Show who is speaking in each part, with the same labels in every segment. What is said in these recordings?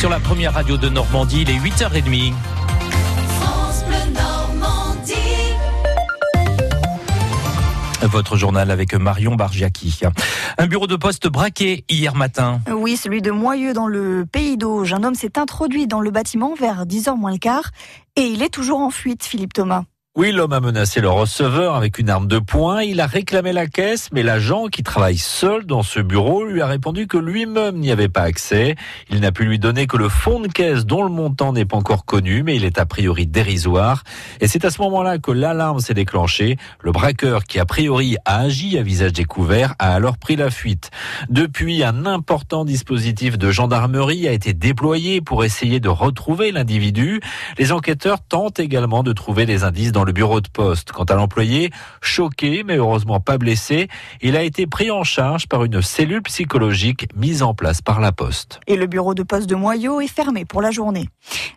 Speaker 1: sur la première radio de Normandie, il est 8h30. Votre journal avec Marion Bargiaki. Un bureau de poste braqué hier matin.
Speaker 2: Oui, celui de Moyeux dans le Pays d'Auge. Un homme s'est introduit dans le bâtiment vers 10h moins le quart et il est toujours en fuite, Philippe Thomas.
Speaker 3: Oui, l'homme a menacé le receveur avec une arme de poing. Il a réclamé la caisse, mais l'agent qui travaille seul dans ce bureau lui a répondu que lui-même n'y avait pas accès. Il n'a pu lui donner que le fond de caisse dont le montant n'est pas encore connu, mais il est a priori dérisoire. Et c'est à ce moment-là que l'alarme s'est déclenchée. Le braqueur qui a priori a agi à visage découvert a alors pris la fuite. Depuis, un important dispositif de gendarmerie a été déployé pour essayer de retrouver l'individu. Les enquêteurs tentent également de trouver des indices dans le bureau de poste. Quant à l'employé, choqué mais heureusement pas blessé, il a été pris en charge par une cellule psychologique mise en place par la Poste.
Speaker 2: Et le bureau de poste de Moyau est fermé pour la journée.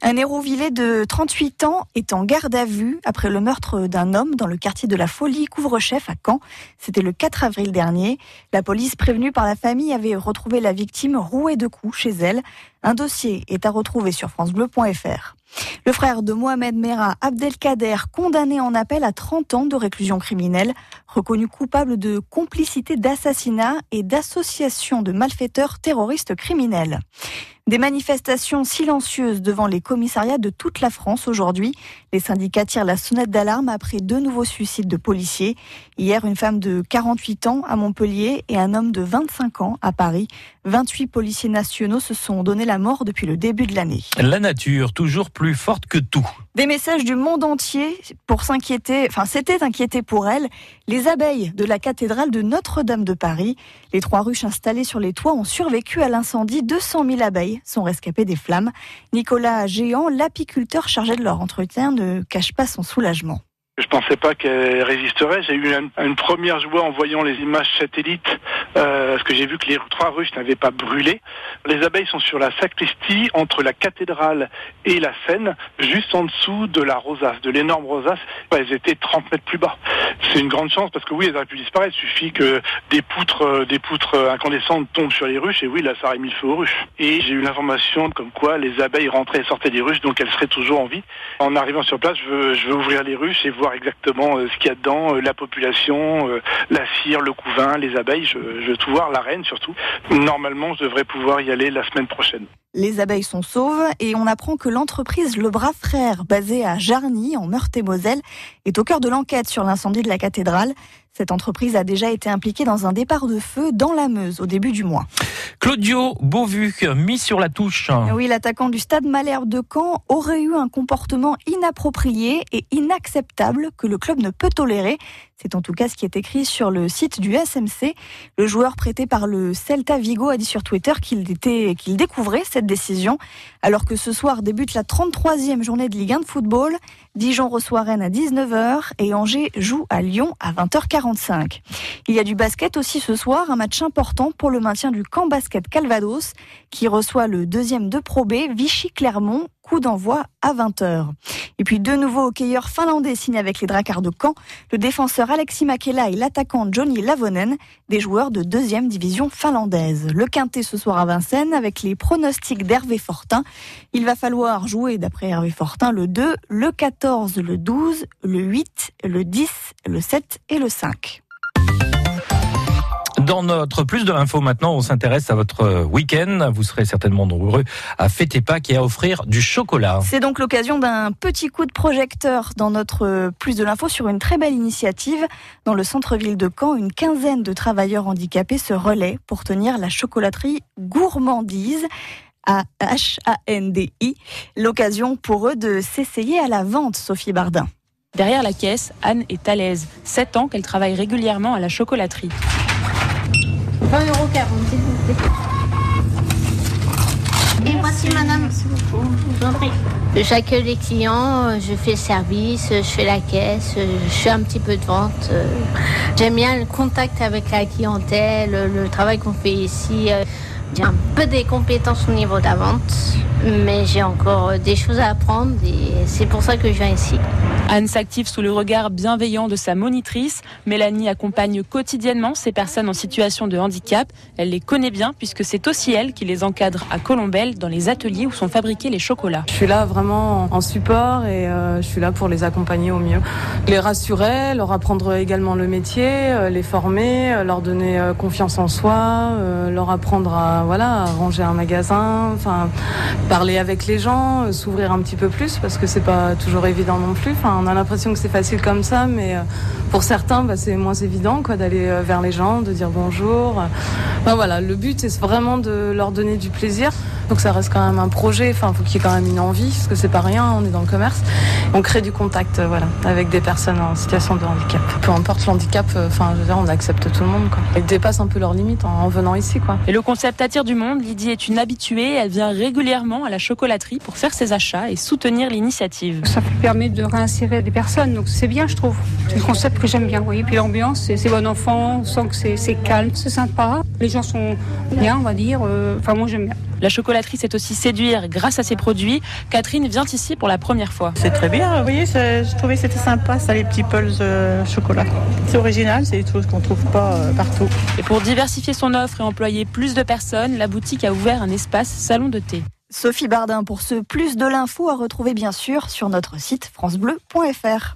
Speaker 2: Un Hérouvillé de 38 ans est en garde à vue après le meurtre d'un homme dans le quartier de la Folie, couvre-chef à Caen. C'était le 4 avril dernier. La police prévenue par la famille avait retrouvé la victime rouée de coups chez elle. Un dossier est à retrouver sur francebleu.fr. Le frère de Mohamed Merah, Abdelkader, condamné en appel à 30 ans de réclusion criminelle, reconnu coupable de complicité d'assassinat et d'association de malfaiteurs terroristes criminels. Des manifestations silencieuses devant les commissariats de toute la France aujourd'hui. Les syndicats tirent la sonnette d'alarme après deux nouveaux suicides de policiers. Hier, une femme de 48 ans à Montpellier et un homme de 25 ans à Paris. 28 policiers nationaux se sont donné la mort depuis le début de l'année.
Speaker 1: La nature, toujours plus forte que tout.
Speaker 2: Des messages du monde entier pour s'inquiéter, enfin c'était inquiété pour elle, les abeilles de la cathédrale de Notre-Dame de Paris. Les trois ruches installées sur les toits ont survécu à l'incendie. 200 000 abeilles sont rescapées des flammes. Nicolas Géant, l'apiculteur chargé de leur entretien, ne cache pas son soulagement.
Speaker 4: Je pensais pas qu'elle résisterait. J'ai eu une, première joie en voyant les images satellites, euh, parce que j'ai vu que les trois ruches n'avaient pas brûlé. Les abeilles sont sur la sacristie, entre la cathédrale et la Seine, juste en dessous de la rosace, de l'énorme rosace. Elles étaient 30 mètres plus bas. C'est une grande chance, parce que oui, elles auraient pu disparaître. Il suffit que des poutres, euh, des poutres incandescentes tombent sur les ruches, et oui, là, ça aurait mis le feu aux ruches. Et j'ai eu l'information comme quoi les abeilles rentraient et sortaient des ruches, donc elles seraient toujours en vie. En arrivant sur place, je veux, je veux ouvrir les ruches et voir exactement euh, ce qu'il y a dedans, euh, la population, euh, la cire, le couvain, les abeilles. Je, je veux tout voir, la reine surtout. Normalement, je devrais pouvoir y aller la semaine prochaine.
Speaker 2: Les abeilles sont sauves et on apprend que l'entreprise Le Bras Frère, basée à Jarny, en Meurthe-et-Moselle, est au cœur de l'enquête sur l'incendie de la cathédrale. Cette entreprise a déjà été impliquée dans un départ de feu dans la Meuse au début du mois.
Speaker 1: Claudio Beauvu, mis sur la touche.
Speaker 2: Oui, l'attaquant du stade Malherbe de Caen aurait eu un comportement inapproprié et inacceptable que le club ne peut tolérer. C'est en tout cas ce qui est écrit sur le site du SMC. Le joueur prêté par le Celta Vigo a dit sur Twitter qu'il découvrait cette décision. Alors que ce soir débute la 33e journée de Ligue 1 de football. Dijon reçoit Rennes à 19h et Angers joue à Lyon à 20h45. Il y a du basket aussi ce soir, un match important pour le maintien du camp basket Calvados qui reçoit le deuxième de Pro B, Vichy-Clermont, coup d'envoi à 20h. Et puis deux nouveaux hockeyeurs finlandais signés avec les Drakkar de Caen, le défenseur Alexis Makela et l'attaquant Johnny Lavonen, des joueurs de deuxième division finlandaise. Le quintet ce soir à Vincennes avec les pronostics d'Hervé Fortin. Il va falloir jouer, d'après Hervé Fortin, le 2, le 14, le 12, le 8, le 10, le 7 et le 5.
Speaker 1: Dans notre plus de l'info maintenant, on s'intéresse à votre week-end. Vous serez certainement nombreux à fêter Pâques et à offrir du chocolat.
Speaker 2: C'est donc l'occasion d'un petit coup de projecteur dans notre plus de l'info sur une très belle initiative. Dans le centre-ville de Caen, une quinzaine de travailleurs handicapés se relaient pour tenir la chocolaterie Gourmandise. A H-A-N-D-I. L'occasion pour eux de s'essayer à la vente, Sophie Bardin.
Speaker 5: Derrière la caisse, Anne est à l'aise. 7 ans qu'elle travaille régulièrement à la chocolaterie.
Speaker 6: 20,40 euros, s'il vous plaît. Et voici madame. Je j'accueille les clients, je fais le service, je fais la caisse, je fais un petit peu de vente. J'aime bien le contact avec la clientèle, le travail qu'on fait ici. J'ai un peu des compétences au niveau de la vente, mais j'ai encore des choses à apprendre et c'est pour ça que je viens ici.
Speaker 5: Anne s'active sous le regard bienveillant de sa monitrice. Mélanie accompagne quotidiennement ces personnes en situation de handicap. Elle les connaît bien puisque c'est aussi elle qui les encadre à Colombelle dans les ateliers où sont fabriqués les chocolats.
Speaker 7: Je suis là vraiment en support et euh, je suis là pour les accompagner au mieux. Les rassurer, leur apprendre également le métier, euh, les former, euh, leur donner confiance en soi, leur apprendre à voilà ranger un magasin, enfin parler avec les gens, s'ouvrir un petit peu plus parce que c'est pas toujours évident non plus. Enfin, on a l'impression que c'est facile comme ça, mais pour certains, bah, c'est moins évident quoi d'aller vers les gens, de dire bonjour. Voilà, le but c'est vraiment de leur donner du plaisir. Donc ça reste quand même un projet, enfin il faut qu'il y ait quand même une envie, parce que c'est pas rien, on est dans le commerce. On crée du contact euh, voilà, avec des personnes en situation de handicap. Peu importe l'handicap, euh, enfin je veux dire, on accepte tout le monde. Quoi. Ils dépassent un peu leurs limites en, venant ici. Quoi.
Speaker 5: Et le concept attire du monde. Lydie est une habituée, elle vient régulièrement à la chocolaterie pour faire ses achats et soutenir l'initiative.
Speaker 8: Ça permet de réinsérer des personnes, donc c'est bien je trouve. C'est un concept que j'aime bien, oui. Puis l'ambiance, c'est bon enfant, on sent que c'est calme, c'est sympa. Les gens sont bien, on va dire. Euh, enfin moi j'aime bien.
Speaker 5: La chocolaterie s'est aussi séduire grâce à ses produits. Catherine vient ici pour la première fois.
Speaker 9: C'est très bien, vous voyez, je trouvais que c'était sympa, ça, les petits pulls euh, chocolat. C'est original, c'est des choses qu'on ne trouve pas euh, partout.
Speaker 5: Et pour diversifier son offre et employer plus de personnes, la boutique a ouvert un espace salon de thé.
Speaker 2: Sophie Bardin pour ce plus de l'info à retrouver bien sûr sur notre site francebleu.fr.